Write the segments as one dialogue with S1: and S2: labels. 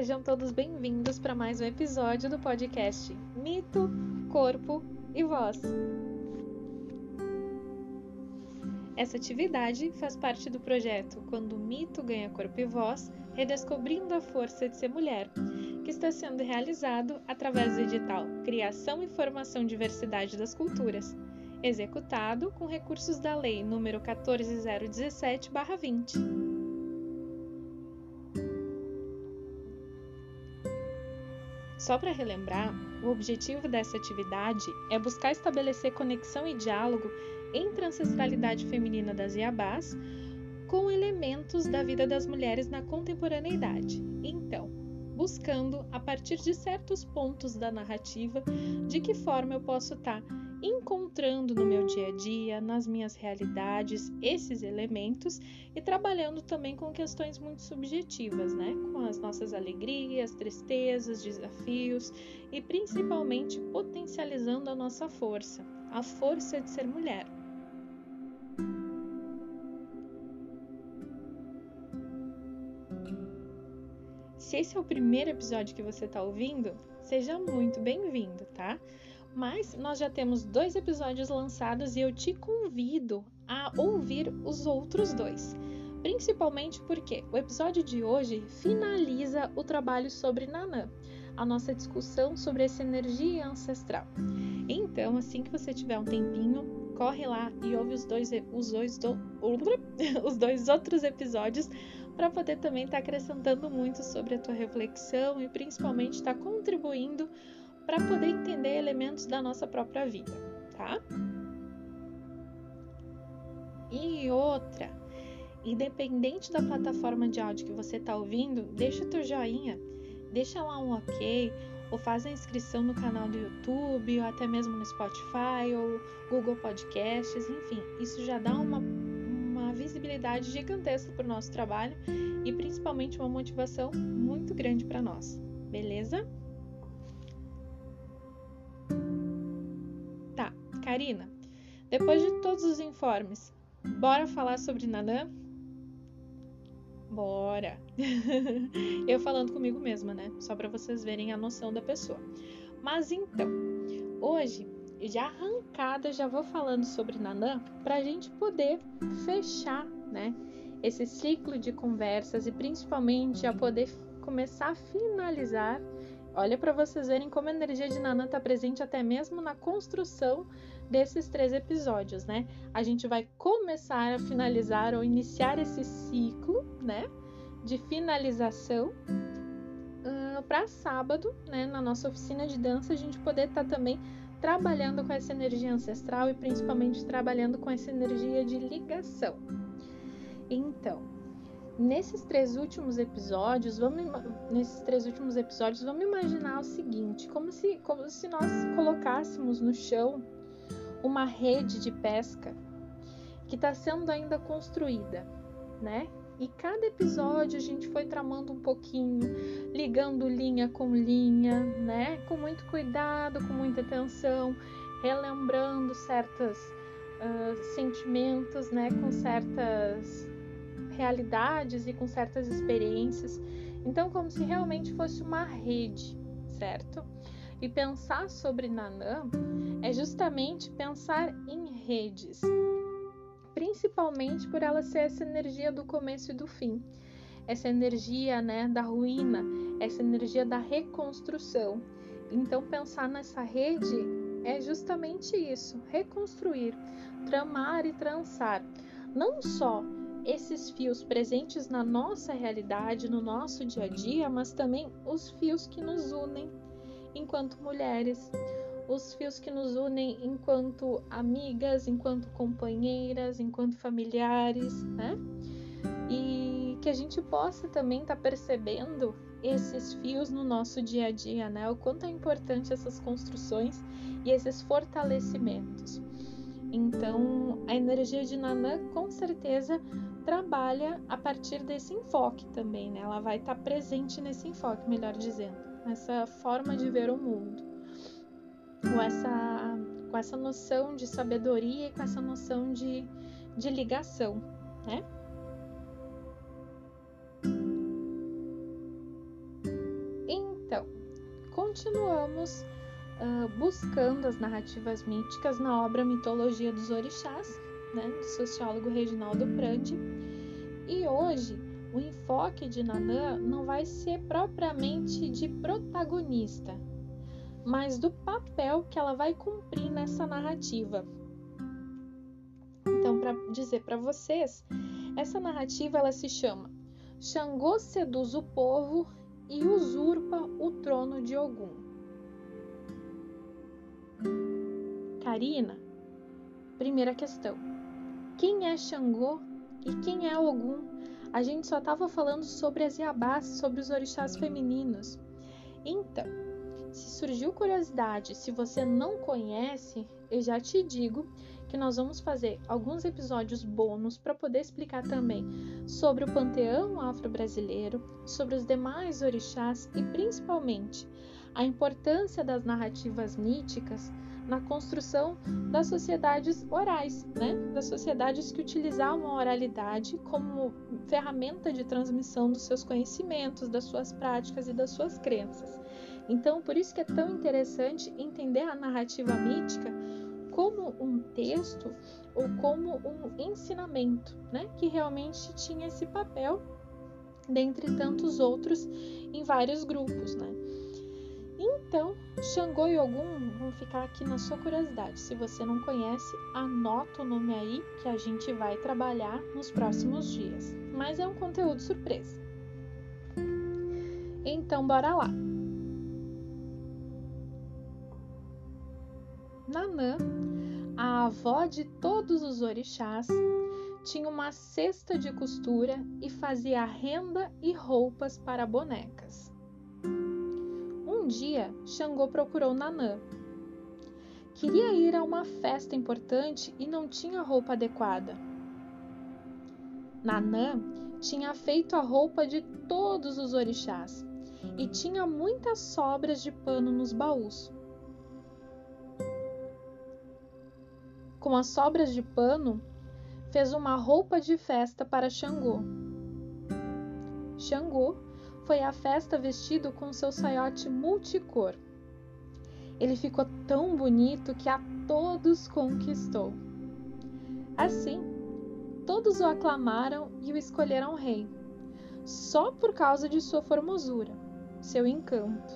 S1: sejam todos bem-vindos para mais um episódio do podcast Mito, Corpo e Voz. Essa atividade faz parte do projeto Quando o Mito Ganha Corpo e Voz Redescobrindo a Força de Ser Mulher, que está sendo realizado através do edital Criação e Formação Diversidade das Culturas, executado com recursos da Lei nº 14017-20. Só para relembrar, o objetivo dessa atividade é buscar estabelecer conexão e diálogo entre a ancestralidade feminina das Iabás com elementos da vida das mulheres na contemporaneidade. Então, buscando, a partir de certos pontos da narrativa, de que forma eu posso estar tá encontrando no meu dia a dia, nas minhas realidades, esses elementos e trabalhando também com questões muito subjetivas, né? Com as nossas alegrias, tristezas, desafios e principalmente potencializando a nossa força, a força de ser mulher. Se esse é o primeiro episódio que você está ouvindo, seja muito bem-vindo, tá? Mas nós já temos dois episódios lançados e eu te convido a ouvir os outros dois. Principalmente porque o episódio de hoje finaliza o trabalho sobre Nanã, a nossa discussão sobre essa energia ancestral. Então, assim que você tiver um tempinho, corre lá e ouve os dois, os dois, do, os dois outros episódios para poder também estar tá acrescentando muito sobre a tua reflexão e principalmente estar tá contribuindo para poder entender elementos da nossa própria vida, tá? E outra, independente da plataforma de áudio que você está ouvindo, deixa teu joinha, deixa lá um ok, ou faz a inscrição no canal do YouTube, ou até mesmo no Spotify, ou Google Podcasts, enfim, isso já dá uma, uma visibilidade gigantesca para o nosso trabalho e principalmente uma motivação muito grande para nós, beleza? Karina, depois de todos os informes, bora falar sobre Nanã? Bora! Eu falando comigo mesma, né? Só para vocês verem a noção da pessoa. Mas então, hoje, já arrancada, já vou falando sobre Nanã para a gente poder fechar, né? Esse ciclo de conversas e principalmente a poder começar a finalizar. Olha para vocês verem como a energia de Nanã está presente até mesmo na construção desses três episódios, né? A gente vai começar a finalizar ou iniciar esse ciclo, né? De finalização uh, para sábado, né? Na nossa oficina de dança, a gente poder estar tá também trabalhando com essa energia ancestral e principalmente trabalhando com essa energia de ligação. Então, nesses três últimos episódios, vamos nesses três últimos episódios, vamos imaginar o seguinte, como se como se nós colocássemos no chão uma rede de pesca que está sendo ainda construída, né? E cada episódio a gente foi tramando um pouquinho, ligando linha com linha, né? Com muito cuidado, com muita atenção, relembrando certos uh, sentimentos, né? Com certas realidades e com certas experiências. Então, como se realmente fosse uma rede, certo? E pensar sobre Nanã é justamente pensar em redes, principalmente por ela ser essa energia do começo e do fim, essa energia né, da ruína, essa energia da reconstrução. Então, pensar nessa rede é justamente isso: reconstruir, tramar e trançar. Não só esses fios presentes na nossa realidade, no nosso dia a dia, mas também os fios que nos unem enquanto mulheres, os fios que nos unem enquanto amigas, enquanto companheiras, enquanto familiares, né? E que a gente possa também estar tá percebendo esses fios no nosso dia a dia, né? O quanto é importante essas construções e esses fortalecimentos. Então, a energia de Nanã com certeza trabalha a partir desse enfoque também, né? Ela vai estar tá presente nesse enfoque, melhor dizendo essa forma de ver o mundo, com essa, com essa noção de sabedoria e com essa noção de, de ligação, né? continuamos uh, buscando as narrativas míticas na obra Mitologia dos Orixás, né, do sociólogo Reginaldo Prandi. E hoje o enfoque de Nanã não vai ser propriamente de protagonista, mas do papel que ela vai cumprir nessa narrativa. Então, para dizer para vocês, essa narrativa ela se chama Xangô seduz o povo e usurpa o trono de Ogum. Karina, primeira questão. Quem é Xangô e quem é Ogum? A gente só estava falando sobre as Iabás, sobre os orixás femininos. Então, se surgiu curiosidade, se você não conhece, eu já te digo que nós vamos fazer alguns episódios bônus para poder explicar também sobre o panteão afro-brasileiro, sobre os demais orixás e principalmente a importância das narrativas míticas na construção das sociedades orais, né? das sociedades que utilizavam a oralidade como ferramenta de transmissão dos seus conhecimentos, das suas práticas e das suas crenças. Então, por isso que é tão interessante entender a narrativa mítica como um texto ou como um ensinamento, né? Que realmente tinha esse papel, dentre tantos outros, em vários grupos, né? Então, Xangô e Ogum vão ficar aqui na sua curiosidade. Se você não conhece, anota o nome aí que a gente vai trabalhar nos próximos dias. Mas é um conteúdo surpresa. Então, bora lá. Nanã, a avó de todos os orixás, tinha uma cesta de costura e fazia renda e roupas para bonecas. Dia, Xangô procurou Nanã. Queria ir a uma festa importante e não tinha roupa adequada. Nanã tinha feito a roupa de todos os orixás e tinha muitas sobras de pano nos baús. com as sobras de pano, fez uma roupa de festa para Xangô. Xangô foi à festa vestido com seu saiote multicor. Ele ficou tão bonito que a todos conquistou. Assim, todos o aclamaram e o escolheram rei, só por causa de sua formosura, seu encanto.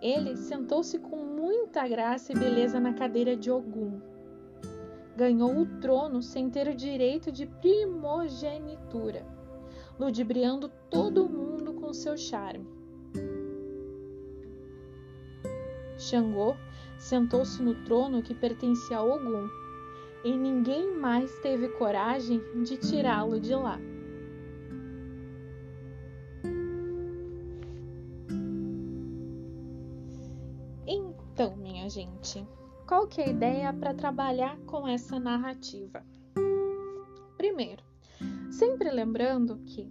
S1: Ele sentou-se com muita graça e beleza na cadeira de Ogum. Ganhou o trono sem ter o direito de primogenitura, ludibriando todo mundo com seu charme. Xangô sentou-se no trono que pertencia a Ogum, e ninguém mais teve coragem de tirá-lo de lá. gente? Qual que é a ideia para trabalhar com essa narrativa? Primeiro, sempre lembrando que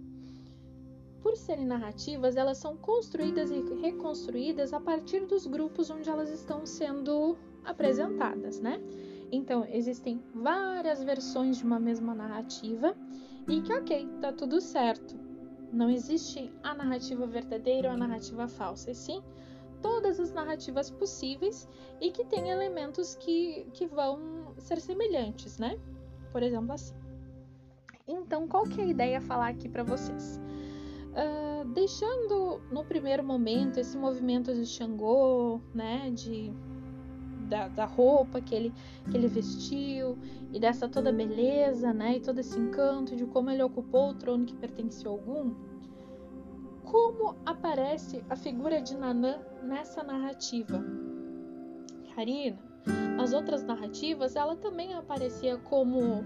S1: por serem narrativas, elas são construídas e reconstruídas a partir dos grupos onde elas estão sendo apresentadas, né? Então, existem várias versões de uma mesma narrativa e que, ok, tá tudo certo. Não existe a narrativa verdadeira ou a narrativa falsa, e sim todas as narrativas possíveis e que tem elementos que, que vão ser semelhantes, né? Por exemplo, assim. Então, qual que é a ideia falar aqui para vocês? Uh, deixando no primeiro momento esse movimento de Xangô, né, de da, da, roupa que ele, que ele vestiu e dessa toda beleza, né, e todo esse encanto de como ele ocupou o trono que pertencia a algum como aparece a figura de Nanã nessa narrativa? Karina, nas outras narrativas, ela também aparecia como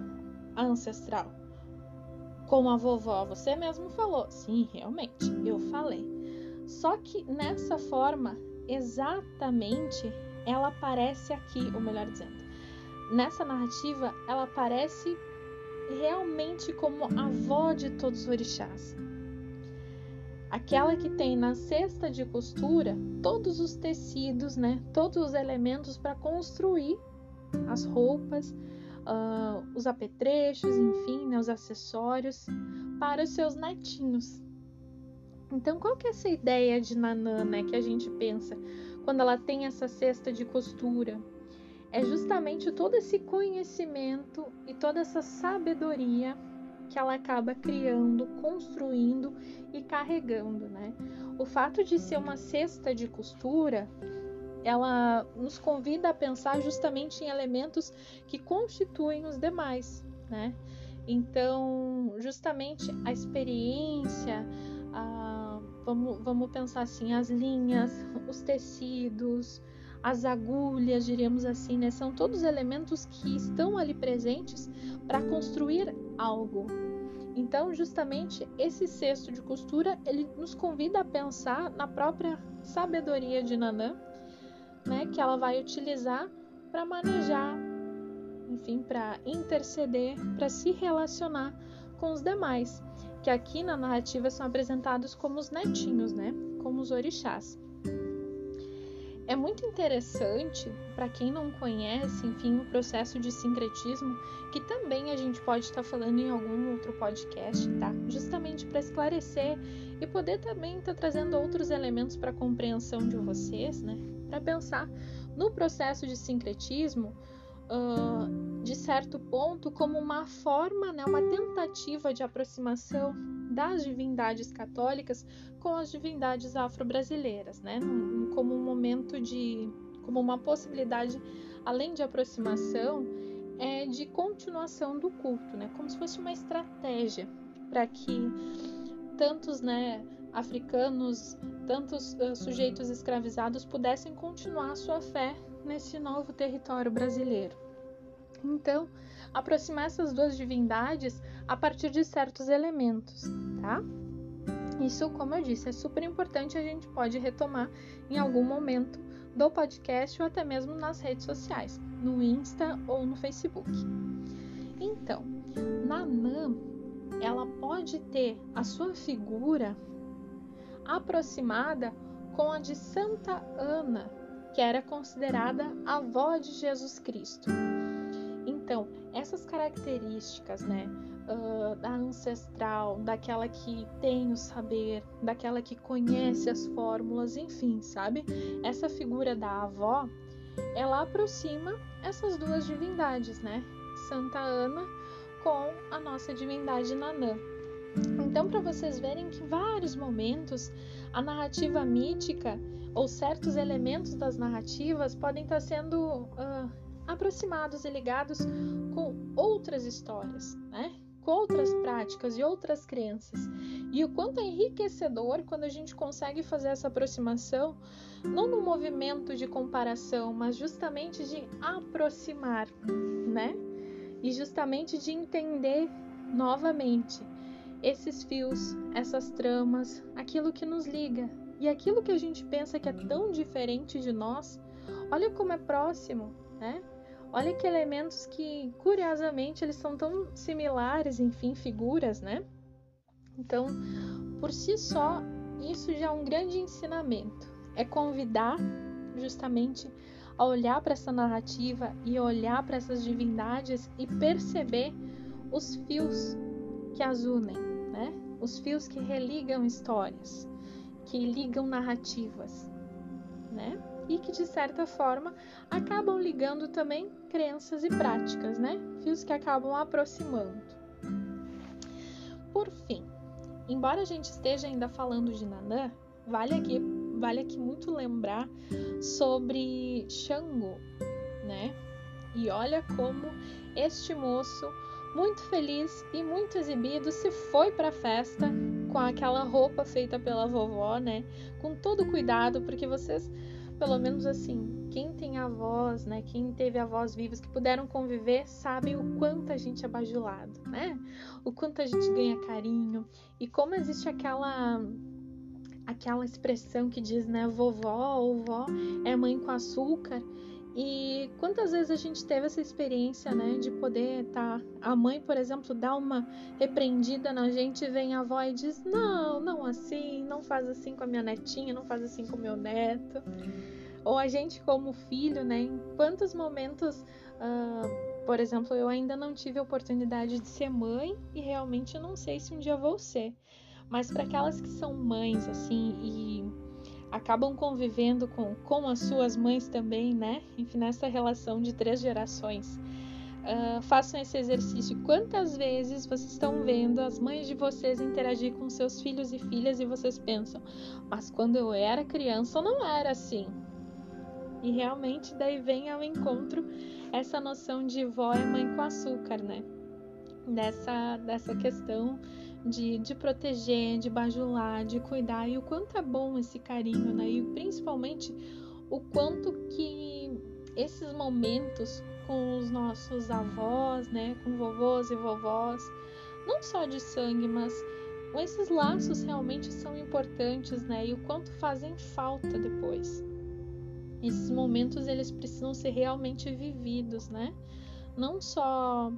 S1: ancestral, como a vovó. Você mesmo falou. Sim, realmente, eu falei. Só que nessa forma, exatamente, ela aparece aqui, ou melhor dizendo, nessa narrativa, ela aparece realmente como a avó de todos os orixás aquela que tem na cesta de costura todos os tecidos, né, todos os elementos para construir as roupas, uh, os apetrechos, enfim, né, os acessórios para os seus netinhos. Então, qual que é essa ideia de Nanã, né, que a gente pensa quando ela tem essa cesta de costura? É justamente todo esse conhecimento e toda essa sabedoria que ela acaba criando, construindo e carregando, né? O fato de ser uma cesta de costura, ela nos convida a pensar justamente em elementos que constituem os demais, né? Então, justamente a experiência, a, vamos, vamos pensar assim, as linhas, os tecidos, as agulhas, diríamos assim, né? São todos elementos que estão ali presentes para construir algo. Então, justamente esse cesto de costura, ele nos convida a pensar na própria sabedoria de Nanã, né, que ela vai utilizar para manejar, enfim, para interceder, para se relacionar com os demais, que aqui na narrativa são apresentados como os netinhos, né, como os orixás. É muito interessante para quem não conhece, enfim, o processo de sincretismo, que também a gente pode estar tá falando em algum outro podcast, tá? Justamente para esclarecer e poder também estar tá trazendo outros elementos para a compreensão de vocês, né? Para pensar no processo de sincretismo, uh, de certo ponto, como uma forma, né, uma tentativa de aproximação das divindades católicas com as divindades afro-brasileiras, né? Como um momento de, como uma possibilidade, além de aproximação, é de continuação do culto, né? Como se fosse uma estratégia para que tantos, né, africanos, tantos uh, sujeitos escravizados pudessem continuar sua fé nesse novo território brasileiro. Então, aproximar essas duas divindades a partir de certos elementos, tá? Isso, como eu disse, é super importante, a gente pode retomar em algum momento do podcast ou até mesmo nas redes sociais, no Insta ou no Facebook. Então, Nanã, ela pode ter a sua figura aproximada com a de Santa Ana, que era considerada avó de Jesus Cristo. Então, essas características, né, uh, da ancestral, daquela que tem o saber, daquela que conhece as fórmulas, enfim, sabe? Essa figura da avó, ela aproxima essas duas divindades, né? Santa Ana com a nossa divindade Nanã. Então, para vocês verem que vários momentos a narrativa mítica ou certos elementos das narrativas podem estar sendo uh, aproximados e ligados com outras histórias, né? com outras práticas e outras crenças. E o quanto é enriquecedor quando a gente consegue fazer essa aproximação, não no movimento de comparação, mas justamente de aproximar, né? E justamente de entender novamente esses fios, essas tramas, aquilo que nos liga. E aquilo que a gente pensa que é tão diferente de nós, olha como é próximo, né? Olha que elementos que, curiosamente, eles são tão similares, enfim, figuras, né? Então, por si só, isso já é um grande ensinamento. É convidar justamente a olhar para essa narrativa e olhar para essas divindades e perceber os fios que as unem, né? Os fios que religam histórias, que ligam narrativas, né? e que de certa forma acabam ligando também crenças e práticas, né? Fios que acabam aproximando. Por fim, embora a gente esteja ainda falando de Nanã, vale aqui, vale aqui muito lembrar sobre Xangu, né? E olha como este moço, muito feliz e muito exibido, se foi para a festa com aquela roupa feita pela vovó, né? Com todo cuidado, porque vocês pelo menos assim, quem tem avós, né, quem teve avós vivos que puderam conviver, sabem o quanto a gente é bajulado, né? O quanto a gente ganha carinho e como existe aquela aquela expressão que diz, né, vovó ou vó é mãe com açúcar. E quantas vezes a gente teve essa experiência, né, de poder estar. Tá, a mãe, por exemplo, dá uma repreendida na gente vem a avó e diz: Não, não assim, não faz assim com a minha netinha, não faz assim com o meu neto. Ou a gente, como filho, né, em quantos momentos. Uh, por exemplo, eu ainda não tive a oportunidade de ser mãe e realmente não sei se um dia vou ser. Mas para aquelas que são mães, assim, e acabam convivendo com, com as suas mães também, né? Enfim, nessa relação de três gerações. Uh, façam esse exercício. Quantas vezes vocês estão vendo as mães de vocês interagir com seus filhos e filhas e vocês pensam, mas quando eu era criança não era assim. E realmente daí vem ao encontro essa noção de vó e mãe com açúcar, né? Dessa, dessa questão de, de proteger, de bajular, de cuidar, e o quanto é bom esse carinho, né? E principalmente o quanto que esses momentos com os nossos avós, né? Com vovôs e vovós, não só de sangue, mas esses laços realmente são importantes, né? E o quanto fazem falta depois. Esses momentos eles precisam ser realmente vividos, né? Não só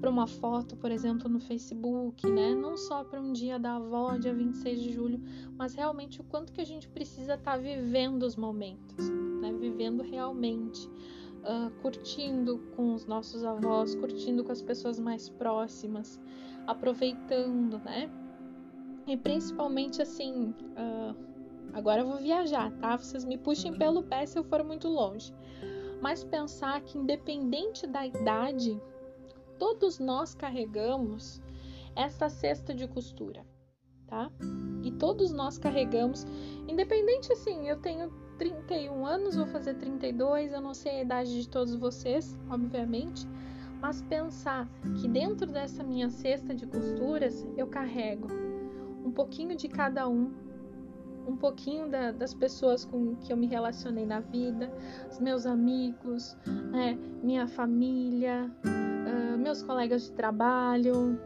S1: para uma foto, por exemplo, no Facebook, né? Não só para um dia da avó, dia 26 de julho, mas realmente o quanto que a gente precisa estar tá vivendo os momentos, né? Vivendo realmente, uh, curtindo com os nossos avós, curtindo com as pessoas mais próximas, aproveitando, né? E principalmente assim, uh, agora eu vou viajar, tá? Vocês me puxem pelo pé se eu for muito longe. Mas pensar que independente da idade, todos nós carregamos essa cesta de costura, tá? E todos nós carregamos, independente assim, eu tenho 31 anos, vou fazer 32, eu não sei a idade de todos vocês, obviamente, mas pensar que dentro dessa minha cesta de costuras eu carrego um pouquinho de cada um, um pouquinho da, das pessoas com que eu me relacionei na vida, os meus amigos, né, minha família, meus colegas de trabalho,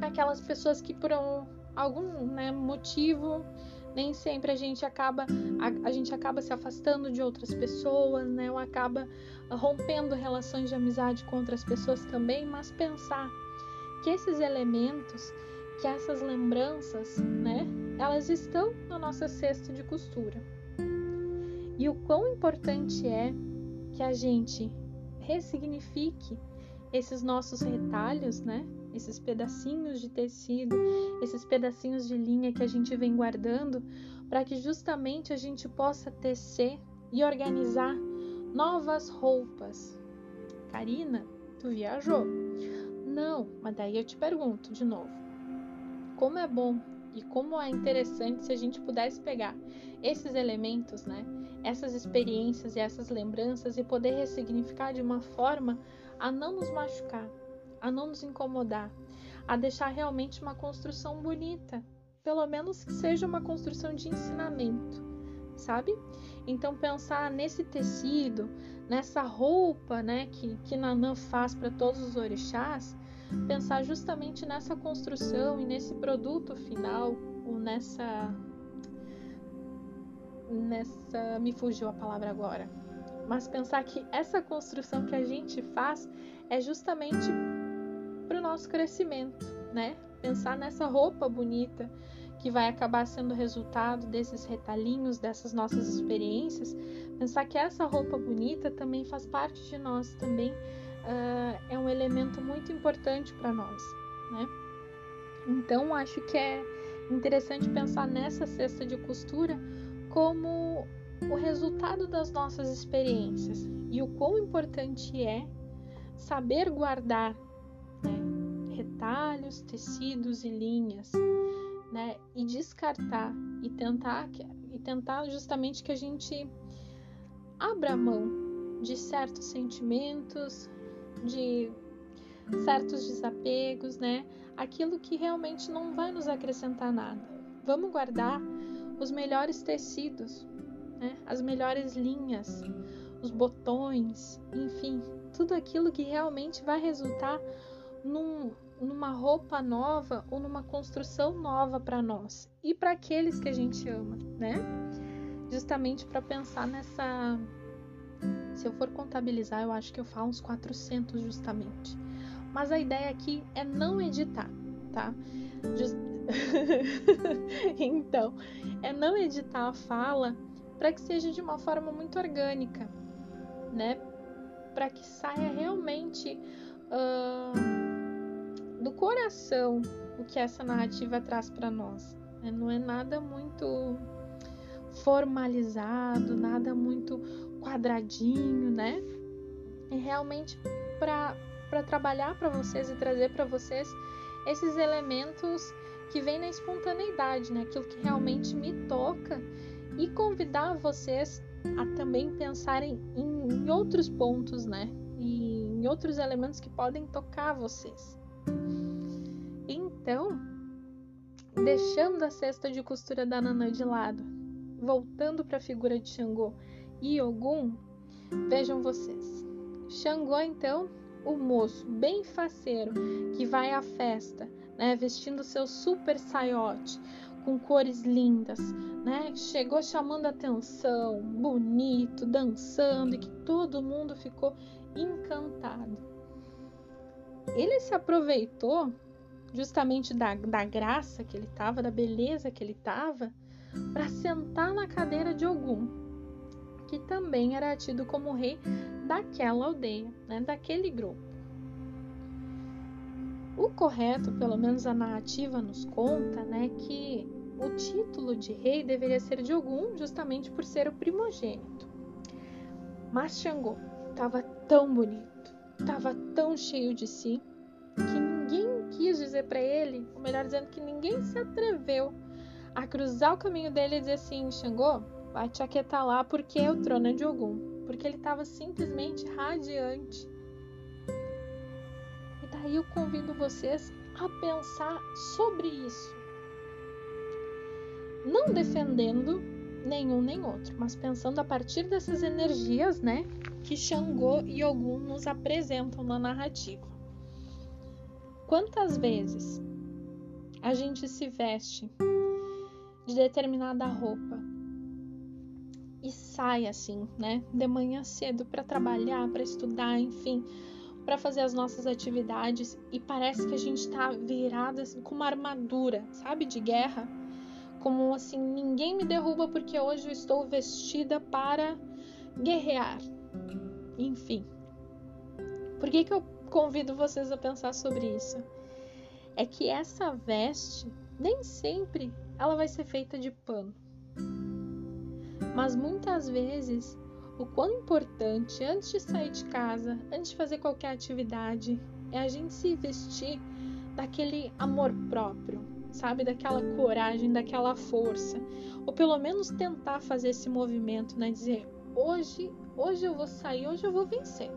S1: aquelas pessoas que por um, algum né, motivo nem sempre a gente acaba a, a, gente acaba se afastando de outras pessoas, né? Ou acaba rompendo relações de amizade com outras pessoas também, mas pensar que esses elementos, que essas lembranças, né, elas estão na nossa cesta de costura. E o quão importante é que a gente ressignifique esses nossos retalhos, né? Esses pedacinhos de tecido, esses pedacinhos de linha que a gente vem guardando, para que justamente a gente possa tecer e organizar novas roupas. Karina, tu viajou? Não, mas daí eu te pergunto de novo. Como é bom e como é interessante se a gente pudesse pegar esses elementos, né? Essas experiências e essas lembranças e poder ressignificar de uma forma a não nos machucar, a não nos incomodar, a deixar realmente uma construção bonita, pelo menos que seja uma construção de ensinamento, sabe? Então pensar nesse tecido, nessa roupa, né, que que Nanã faz para todos os orixás, pensar justamente nessa construção e nesse produto final, ou nessa nessa me fugiu a palavra agora mas pensar que essa construção que a gente faz é justamente para o nosso crescimento, né? Pensar nessa roupa bonita que vai acabar sendo resultado desses retalhinhos, dessas nossas experiências, pensar que essa roupa bonita também faz parte de nós, também uh, é um elemento muito importante para nós, né? Então acho que é interessante pensar nessa cesta de costura como o resultado das nossas experiências e o quão importante é saber guardar né, retalhos, tecidos e linhas, né, e descartar e tentar e tentar justamente que a gente abra mão de certos sentimentos, de certos desapegos, né? Aquilo que realmente não vai nos acrescentar nada. Vamos guardar os melhores tecidos, né? as melhores linhas, os botões, enfim, tudo aquilo que realmente vai resultar num, numa roupa nova ou numa construção nova para nós e para aqueles que a gente ama, né? Justamente para pensar nessa. Se eu for contabilizar, eu acho que eu falo uns 400 justamente. Mas a ideia aqui é não editar, tá? Just... então, é não editar a fala para que seja de uma forma muito orgânica, né? Para que saia realmente uh, do coração o que essa narrativa traz para nós. Né? Não é nada muito formalizado, nada muito quadradinho, né? É realmente para trabalhar para vocês e trazer para vocês esses elementos que vêm na espontaneidade, né? Aquilo que realmente me toca e convidar vocês a também pensarem em, outros pontos, né? E em outros elementos que podem tocar vocês. Então, deixando a cesta de costura da Nanã de lado, voltando para a figura de Xangô e Ogum, vejam vocês. Xangô, então, o moço bem faceiro que vai à festa, né, vestindo seu super saiote, com cores lindas, né? Chegou chamando atenção, bonito, dançando e que todo mundo ficou encantado. Ele se aproveitou justamente da, da graça que ele estava, da beleza que ele estava, para sentar na cadeira de Ogum, que também era tido como rei daquela aldeia, né, daquele grupo. O correto, pelo menos a narrativa nos conta, né, que o título de rei deveria ser de Ogum, justamente por ser o primogênito. Mas Xangô estava tão bonito, estava tão cheio de si, que ninguém quis dizer para ele, ou melhor dizendo, que ninguém se atreveu a cruzar o caminho dele e dizer assim: Xangô, vai te aquietar lá porque o trono é de Ogum. Porque ele estava simplesmente radiante. Daí eu convido vocês a pensar sobre isso. Não defendendo nenhum nem outro, mas pensando a partir dessas energias, né, que Xangô e Ogum nos apresentam na narrativa. Quantas vezes a gente se veste de determinada roupa e sai assim, né, de manhã cedo para trabalhar, para estudar, enfim, para fazer as nossas atividades e parece que a gente está virada assim, com uma armadura, sabe, de guerra como assim, ninguém me derruba porque hoje eu estou vestida para guerrear. Enfim. Por que, que eu convido vocês a pensar sobre isso? É que essa veste nem sempre ela vai ser feita de pano. Mas muitas vezes o quão importante antes de sair de casa, antes de fazer qualquer atividade, é a gente se vestir daquele amor próprio, sabe? Daquela coragem, daquela força. Ou pelo menos tentar fazer esse movimento, né? Dizer, hoje, hoje eu vou sair, hoje eu vou vencer.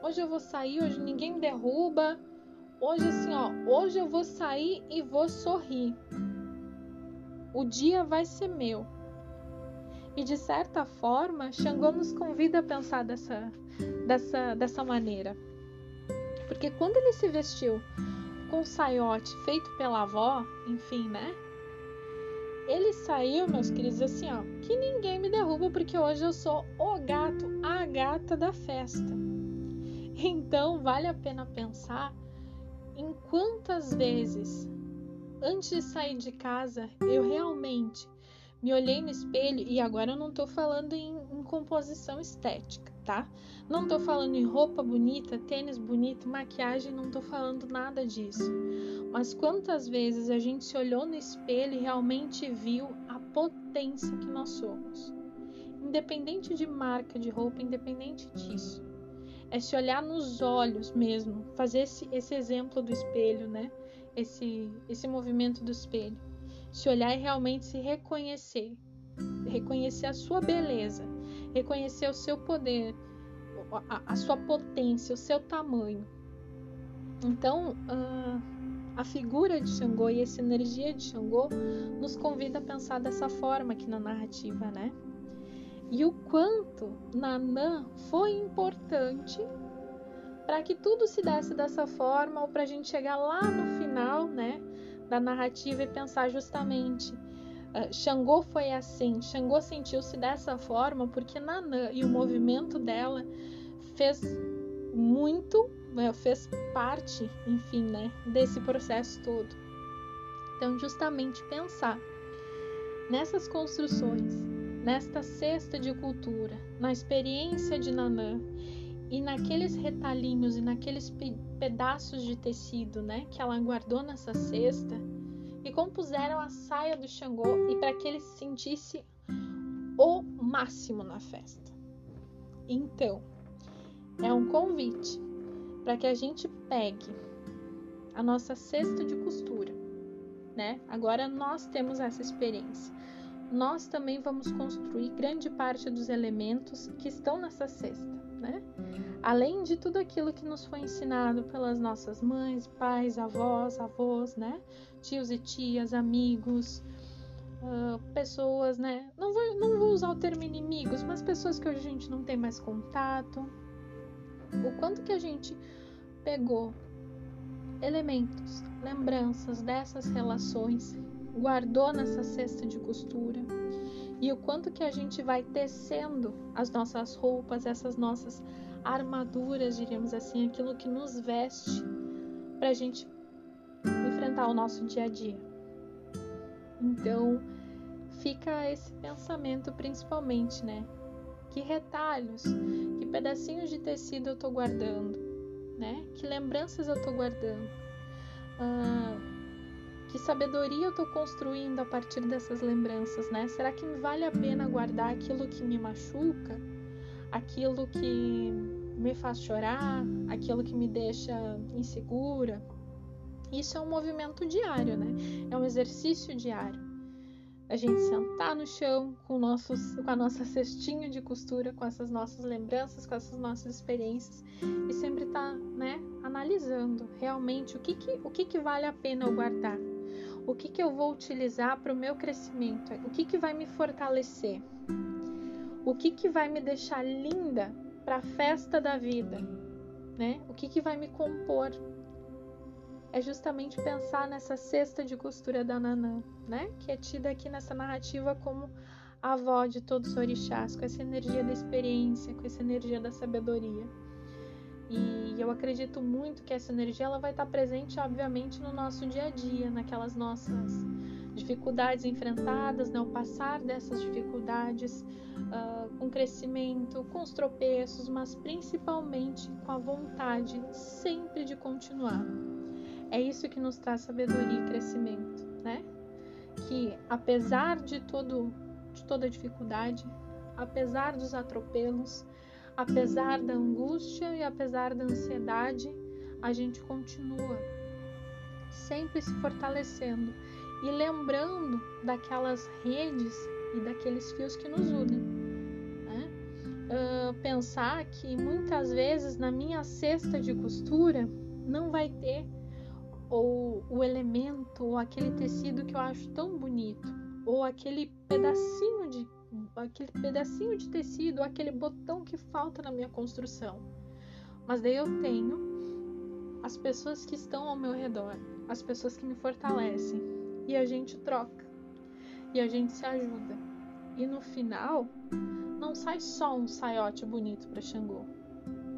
S1: Hoje eu vou sair, hoje ninguém me derruba. Hoje assim, ó, hoje eu vou sair e vou sorrir. O dia vai ser meu. E de certa forma, Xangô nos convida a pensar dessa, dessa, dessa maneira. Porque quando ele se vestiu com saiote feito pela avó, enfim, né? Ele saiu, meus queridos, assim, ó, que ninguém me derruba porque hoje eu sou o gato, a gata da festa. Então, vale a pena pensar em quantas vezes, antes de sair de casa, eu realmente me olhei no espelho e agora eu não tô falando em, em composição estética tá? Não tô falando em roupa bonita, tênis bonito, maquiagem, não tô falando nada disso. Mas quantas vezes a gente se olhou no espelho e realmente viu a potência que nós somos? Independente de marca de roupa, independente disso. É se olhar nos olhos mesmo, fazer esse, esse exemplo do espelho, né? Esse, esse movimento do espelho. Se olhar e realmente se reconhecer. Reconhecer a sua beleza reconhecer o seu poder, a, a sua potência, o seu tamanho. Então, uh, a figura de Xangô e essa energia de Xangô nos convida a pensar dessa forma aqui na narrativa, né? E o quanto Nanã foi importante para que tudo se desse dessa forma, ou para a gente chegar lá no final, né, da narrativa e pensar justamente Uh, Xangô foi assim. Xangô sentiu-se dessa forma porque Nanã e o movimento dela fez muito, né, fez parte, enfim, né, desse processo todo. Então, justamente pensar nessas construções, nesta cesta de cultura, na experiência de Nanã e naqueles retalhinhos e naqueles pe pedaços de tecido, né, que ela guardou nessa cesta e compuseram a saia do Xangô e para que ele se sentisse o máximo na festa. Então, é um convite para que a gente pegue a nossa cesta de costura, né? Agora nós temos essa experiência. Nós também vamos construir grande parte dos elementos que estão nessa cesta, né? Além de tudo aquilo que nos foi ensinado pelas nossas mães, pais, avós, avós, né? Tios e tias, amigos, uh, pessoas, né? Não vou, não vou usar o termo inimigos, mas pessoas que hoje a gente não tem mais contato. O quanto que a gente pegou elementos, lembranças dessas relações, guardou nessa cesta de costura e o quanto que a gente vai tecendo as nossas roupas, essas nossas armaduras, diríamos assim, aquilo que nos veste para a gente enfrentar o nosso dia a dia. Então, fica esse pensamento principalmente, né? Que retalhos, que pedacinhos de tecido eu tô guardando, né? Que lembranças eu tô guardando? Ah, que sabedoria eu tô construindo a partir dessas lembranças, né? Será que vale a pena guardar aquilo que me machuca, aquilo que me faz chorar, aquilo que me deixa insegura? Isso é um movimento diário, né? É um exercício diário a gente sentar no chão com, nossos, com a nossa cestinha de costura, com essas nossas lembranças, com essas nossas experiências e sempre estar, tá, né, analisando realmente o que que, o que que vale a pena eu guardar, o que que eu vou utilizar para o meu crescimento, o que que vai me fortalecer, o que que vai me deixar linda para a festa da vida, né? O que que vai me compor é justamente pensar nessa cesta de costura da Nanã, né? Que é tida aqui nessa narrativa como a avó de todos os orixás, com essa energia da experiência, com essa energia da sabedoria. E eu acredito muito que essa energia ela vai estar presente, obviamente, no nosso dia a dia, naquelas nossas dificuldades enfrentadas, né? o passar dessas dificuldades uh, com crescimento, com os tropeços, mas principalmente com a vontade sempre de continuar. É isso que nos traz sabedoria e crescimento, né? Que apesar de todo de toda dificuldade, apesar dos atropelos, apesar da angústia e apesar da ansiedade, a gente continua sempre se fortalecendo e lembrando daquelas redes e daqueles fios que nos unem. Né? Uh, pensar que muitas vezes na minha cesta de costura não vai ter ou o elemento, ou aquele tecido que eu acho tão bonito, ou aquele pedacinho de aquele pedacinho de tecido, aquele botão que falta na minha construção. Mas daí eu tenho as pessoas que estão ao meu redor, as pessoas que me fortalecem, e a gente troca, e a gente se ajuda. E no final, não sai só um saiote bonito para Xangô,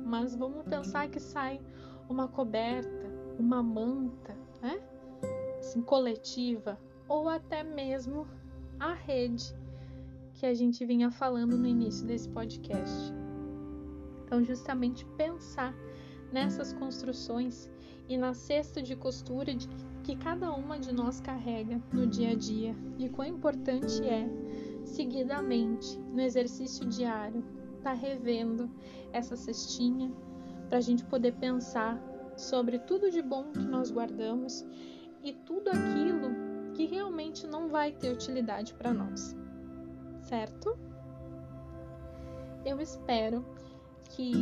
S1: mas vamos pensar que sai uma coberta uma manta, né? Assim, coletiva, ou até mesmo a rede que a gente vinha falando no início desse podcast. Então, justamente pensar nessas construções e na cesta de costura de que cada uma de nós carrega no dia a dia e quão importante é, seguidamente, no exercício diário, estar tá revendo essa cestinha para a gente poder pensar sobre tudo de bom que nós guardamos e tudo aquilo que realmente não vai ter utilidade para nós, certo? Eu espero que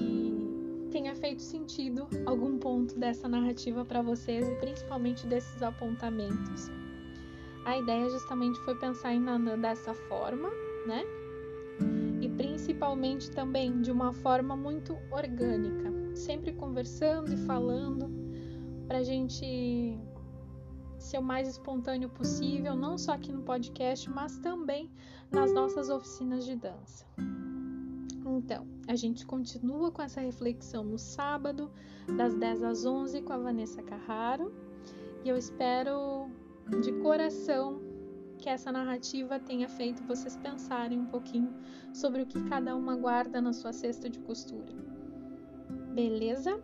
S1: tenha feito sentido algum ponto dessa narrativa para vocês e principalmente desses apontamentos. A ideia justamente foi pensar em Nanã dessa forma, né? E principalmente também de uma forma muito orgânica sempre conversando e falando para a gente ser o mais espontâneo possível, não só aqui no podcast, mas também nas nossas oficinas de dança. Então, a gente continua com essa reflexão no sábado, das 10 às 11, com a Vanessa Carraro, e eu espero de coração que essa narrativa tenha feito vocês pensarem um pouquinho sobre o que cada uma guarda na sua cesta de costura. Beleza?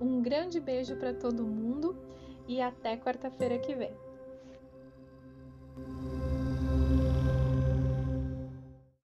S1: Um grande beijo para todo mundo e até quarta-feira que vem.